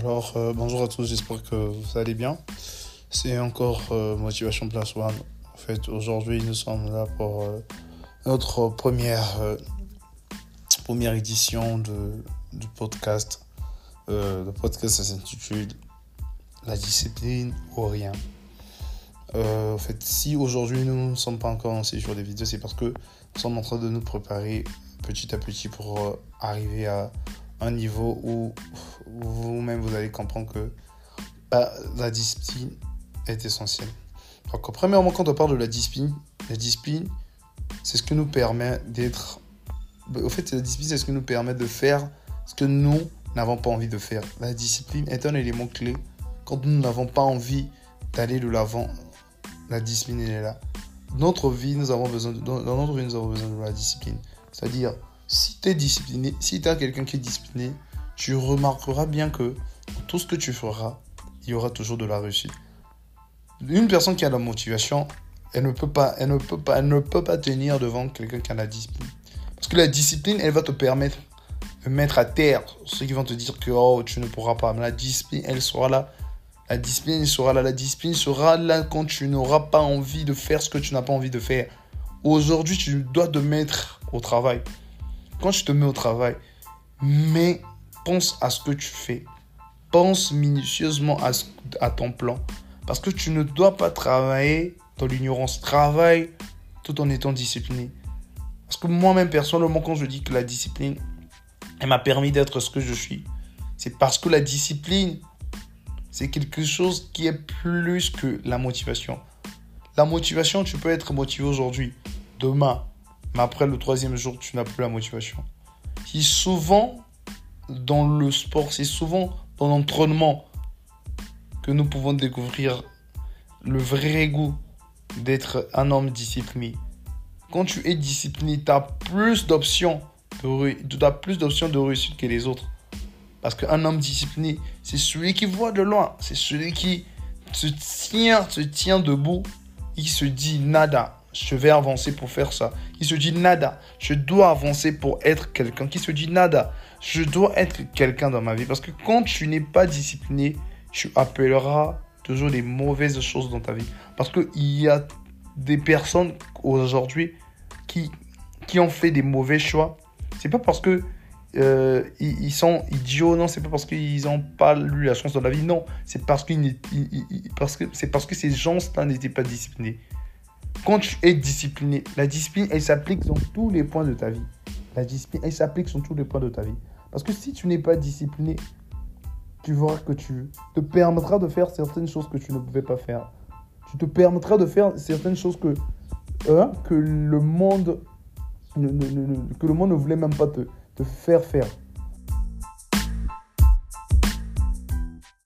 Alors, euh, bonjour à tous, j'espère que vous allez bien. C'est encore euh, Motivation Plus One. En fait, aujourd'hui, nous sommes là pour euh, notre première, édition de, du podcast. le podcast s'intitule La discipline ou rien. si aujourd'hui nous ne sommes pas encore lancés sur des vidéos, c'est parce que nous sommes en train de nous préparer petit à petit pour arriver à un niveau où vous-même vous allez comprendre que bah, la discipline est essentielle. Donc, premièrement, quand on parle de la discipline, la discipline, c'est ce que nous permet d'être. Au fait, la discipline, c'est ce que nous permet de faire ce que nous n'avons pas envie de faire. La discipline est un élément clé. Quand nous n'avons pas envie d'aller de l'avant, la discipline est là. Notre vie, nous avons besoin dans notre vie, nous avons besoin de la discipline. C'est-à-dire, si tu es discipliné, si tu as quelqu'un qui est discipliné, tu remarqueras bien que tout ce que tu feras, il y aura toujours de la réussite. Une personne qui a la motivation, elle ne peut pas, elle ne peut pas, elle ne peut pas tenir devant quelqu'un qui a la discipline. Parce que la discipline, elle va te permettre de mettre à terre ceux qui vont te dire que oh, tu ne pourras pas. Mais la discipline, elle sera là. La discipline sera là. La discipline sera là quand tu n'auras pas envie de faire ce que tu n'as pas envie de faire. Aujourd'hui, tu dois te mettre au travail quand tu te mets au travail, mais pense à ce que tu fais. Pense minutieusement à, ton plan. Parce que tu ne dois pas travailler dans l'ignorance. Travaille tout en étant discipliné. Parce que moi-même, personnellement, quand je dis que la discipline, elle m'a permis d'être ce que je suis, c'est parce que la discipline, c'est quelque chose qui est plus que la motivation. La motivation, tu peux être motivé aujourd'hui. Demain, mais après le troisième jour, tu n'as plus la motivation. C'est souvent dans le sport, c'est souvent dans l'entraînement que nous pouvons découvrir le vrai goût d'être un homme discipliné. Quand tu es discipliné, tu as plus d'options de, as plus d'options de réussite que les autres. Parce qu'un homme discipliné, c'est celui qui voit de loin, c'est celui qui se tient, se tient debout, il se dit nada, je vais avancer pour faire ça. Qui se dit nada, je dois avancer pour être quelqu'un. Qui se dit nada, je dois être quelqu'un dans ma vie. Parce que quand tu n'es pas discipliné, tu appelleras toujours des mauvaises choses dans ta vie. Parce qu'il y a des personnes aujourd'hui qui, qui ont fait des mauvais choix. C'est pas parce que euh, ils, sont idiots, non, c'est pas parce qu'ils n'ont pas eu la chance dans la vie, non, c'est parce, c'est parce que ces gens-là n'étaient pas disciplinés quand tu es discipliné, la discipline, elle s'applique dans tous les points de ta vie. La discipline, elle s'applique sur tous les points de ta vie. Parce que si tu n'es pas discipliné, tu verras que tu te permettras de faire certaines choses que tu ne pouvais pas faire. Tu te permettras de faire certaines choses que, que, le, monde, que le monde ne voulait même pas te, te faire faire.